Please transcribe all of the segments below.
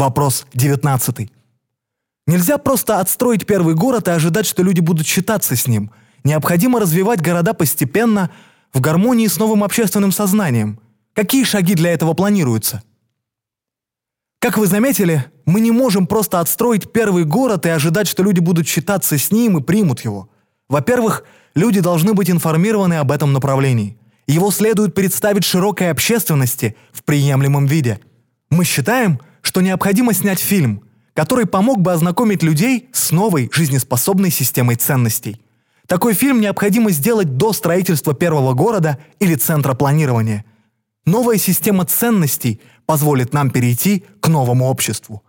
Вопрос 19. Нельзя просто отстроить первый город и ожидать, что люди будут считаться с ним. Необходимо развивать города постепенно, в гармонии с новым общественным сознанием. Какие шаги для этого планируются? Как вы заметили, мы не можем просто отстроить первый город и ожидать, что люди будут считаться с ним и примут его. Во-первых, люди должны быть информированы об этом направлении. Его следует представить широкой общественности в приемлемом виде. Мы считаем, что необходимо снять фильм – который помог бы ознакомить людей с новой жизнеспособной системой ценностей. Такой фильм необходимо сделать до строительства первого города или центра планирования. Новая система ценностей позволит нам перейти к новому обществу.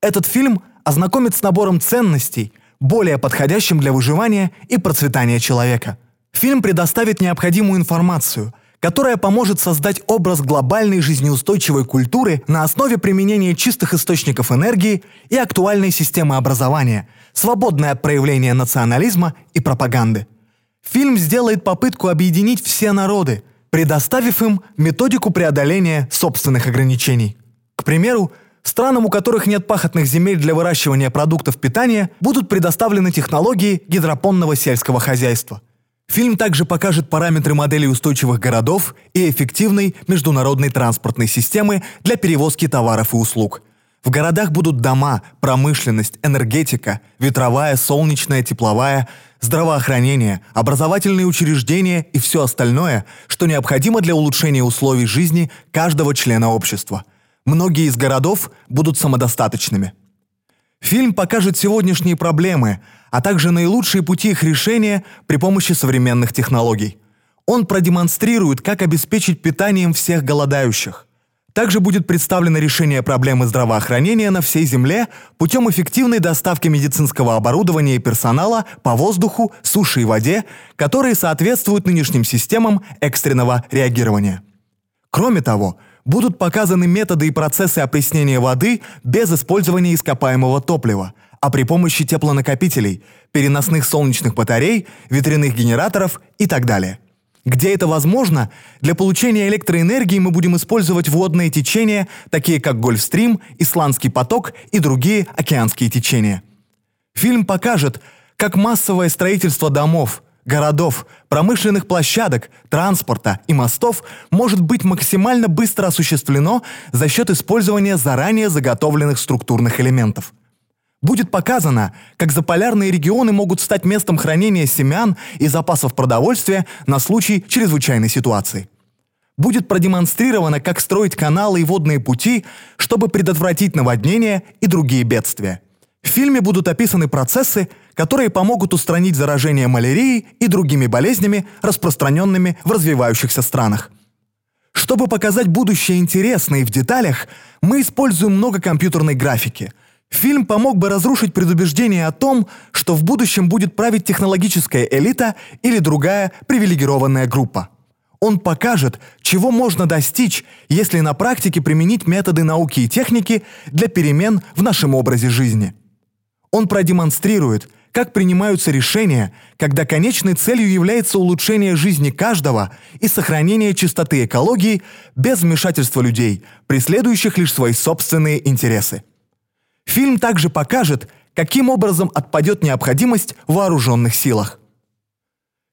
Этот фильм ознакомит с набором ценностей, более подходящим для выживания и процветания человека. Фильм предоставит необходимую информацию – которая поможет создать образ глобальной жизнеустойчивой культуры на основе применения чистых источников энергии и актуальной системы образования, свободной от проявления национализма и пропаганды. Фильм сделает попытку объединить все народы, предоставив им методику преодоления собственных ограничений. К примеру, странам, у которых нет пахотных земель для выращивания продуктов питания, будут предоставлены технологии гидропонного сельского хозяйства – Фильм также покажет параметры моделей устойчивых городов и эффективной международной транспортной системы для перевозки товаров и услуг. В городах будут дома, промышленность, энергетика, ветровая, солнечная, тепловая, здравоохранение, образовательные учреждения и все остальное, что необходимо для улучшения условий жизни каждого члена общества. Многие из городов будут самодостаточными. Фильм покажет сегодняшние проблемы, а также наилучшие пути их решения при помощи современных технологий. Он продемонстрирует, как обеспечить питанием всех голодающих. Также будет представлено решение проблемы здравоохранения на всей Земле путем эффективной доставки медицинского оборудования и персонала по воздуху, суше и воде, которые соответствуют нынешним системам экстренного реагирования. Кроме того, будут показаны методы и процессы опреснения воды без использования ископаемого топлива, а при помощи теплонакопителей, переносных солнечных батарей, ветряных генераторов и так далее. Где это возможно, для получения электроэнергии мы будем использовать водные течения, такие как Гольфстрим, Исландский поток и другие океанские течения. Фильм покажет, как массовое строительство домов – городов, промышленных площадок, транспорта и мостов может быть максимально быстро осуществлено за счет использования заранее заготовленных структурных элементов. Будет показано, как заполярные регионы могут стать местом хранения семян и запасов продовольствия на случай чрезвычайной ситуации. Будет продемонстрировано, как строить каналы и водные пути, чтобы предотвратить наводнения и другие бедствия. В фильме будут описаны процессы, которые помогут устранить заражение малярией и другими болезнями, распространенными в развивающихся странах. Чтобы показать будущее интересно и в деталях, мы используем много компьютерной графики. Фильм помог бы разрушить предубеждение о том, что в будущем будет править технологическая элита или другая привилегированная группа. Он покажет, чего можно достичь, если на практике применить методы науки и техники для перемен в нашем образе жизни. Он продемонстрирует – как принимаются решения, когда конечной целью является улучшение жизни каждого и сохранение чистоты экологии без вмешательства людей, преследующих лишь свои собственные интересы. Фильм также покажет, каким образом отпадет необходимость в вооруженных силах.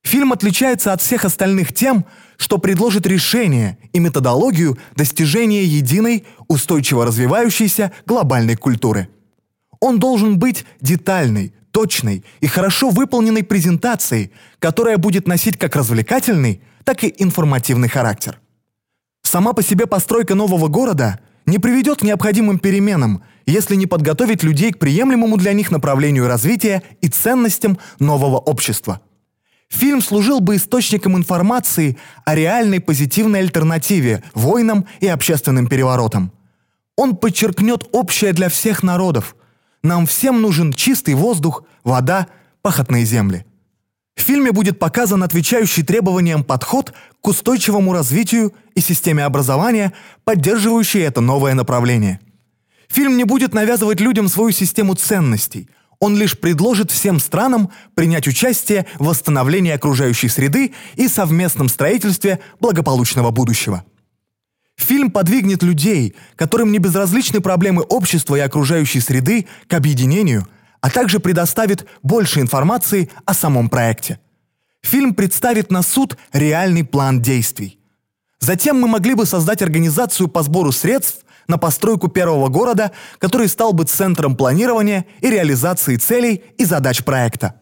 Фильм отличается от всех остальных тем, что предложит решение и методологию достижения единой, устойчиво развивающейся глобальной культуры. Он должен быть детальный, точной и хорошо выполненной презентацией, которая будет носить как развлекательный, так и информативный характер. Сама по себе постройка нового города не приведет к необходимым переменам, если не подготовить людей к приемлемому для них направлению развития и ценностям нового общества. Фильм служил бы источником информации о реальной позитивной альтернативе войнам и общественным переворотам. Он подчеркнет общее для всех народов – нам всем нужен чистый воздух, вода, пахотные земли. В фильме будет показан отвечающий требованиям подход к устойчивому развитию и системе образования, поддерживающий это новое направление. Фильм не будет навязывать людям свою систему ценностей. Он лишь предложит всем странам принять участие в восстановлении окружающей среды и совместном строительстве благополучного будущего. Фильм подвигнет людей, которым не безразличны проблемы общества и окружающей среды, к объединению, а также предоставит больше информации о самом проекте. Фильм представит на суд реальный план действий. Затем мы могли бы создать организацию по сбору средств на постройку первого города, который стал бы центром планирования и реализации целей и задач проекта.